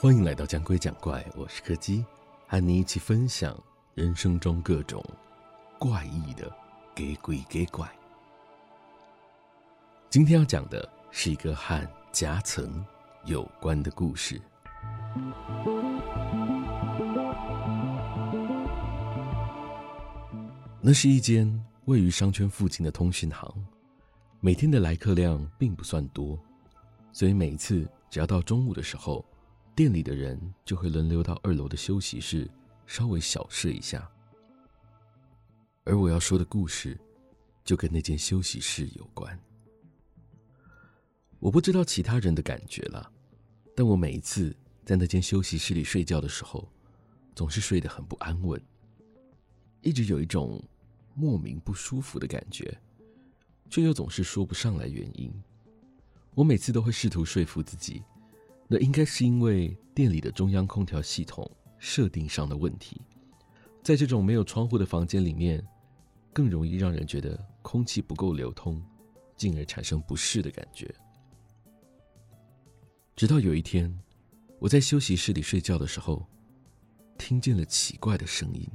欢迎来到讲鬼讲怪，我是柯基，和你一起分享人生中各种怪异的给鬼给怪。今天要讲的是一个和夹层有关的故事。那是一间位于商圈附近的通讯行，每天的来客量并不算多，所以每一次只要到中午的时候，店里的人就会轮流到二楼的休息室稍微小睡一下，而我要说的故事就跟那间休息室有关。我不知道其他人的感觉了，但我每一次在那间休息室里睡觉的时候，总是睡得很不安稳，一直有一种莫名不舒服的感觉，却又总是说不上来原因。我每次都会试图说服自己。那应该是因为店里的中央空调系统设定上的问题，在这种没有窗户的房间里面，更容易让人觉得空气不够流通，进而产生不适的感觉。直到有一天，我在休息室里睡觉的时候，听见了奇怪的声音，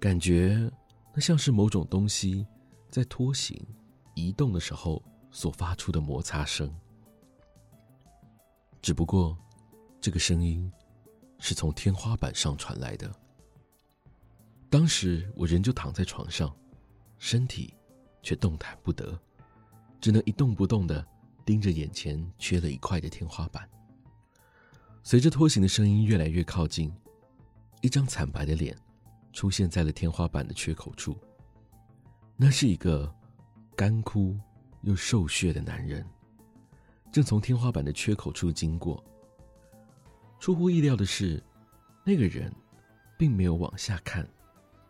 感觉那像是某种东西在拖行、移动的时候所发出的摩擦声。只不过，这个声音是从天花板上传来的。当时我人就躺在床上，身体却动弹不得，只能一动不动的盯着眼前缺了一块的天花板。随着拖行的声音越来越靠近，一张惨白的脸出现在了天花板的缺口处。那是一个干枯又瘦削的男人。正从天花板的缺口处经过。出乎意料的是，那个人并没有往下看，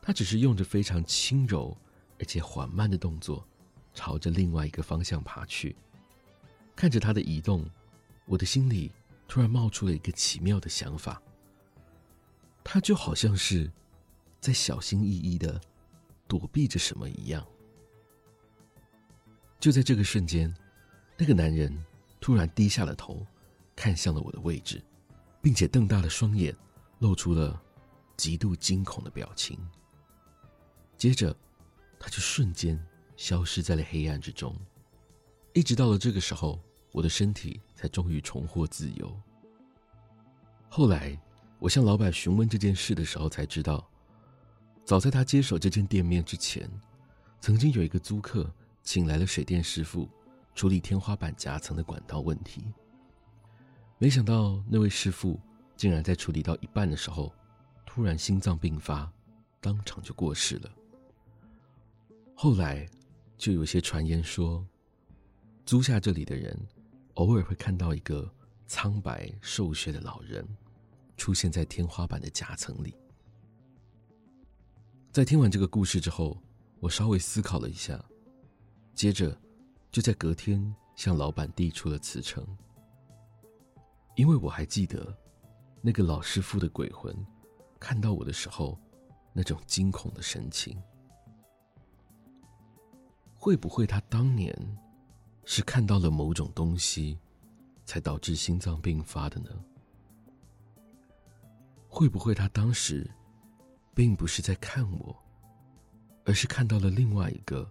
他只是用着非常轻柔而且缓慢的动作，朝着另外一个方向爬去。看着他的移动，我的心里突然冒出了一个奇妙的想法：他就好像是在小心翼翼的躲避着什么一样。就在这个瞬间，那个男人。突然低下了头，看向了我的位置，并且瞪大了双眼，露出了极度惊恐的表情。接着，他就瞬间消失在了黑暗之中。一直到了这个时候，我的身体才终于重获自由。后来，我向老板询问这件事的时候，才知道，早在他接手这间店面之前，曾经有一个租客请来了水电师傅。处理天花板夹层的管道问题，没想到那位师傅竟然在处理到一半的时候，突然心脏病发，当场就过世了。后来就有些传言说，租下这里的人偶尔会看到一个苍白瘦削的老人出现在天花板的夹层里。在听完这个故事之后，我稍微思考了一下，接着。就在隔天，向老板递出了辞呈，因为我还记得那个老师傅的鬼魂看到我的时候那种惊恐的神情。会不会他当年是看到了某种东西，才导致心脏病发的呢？会不会他当时并不是在看我，而是看到了另外一个？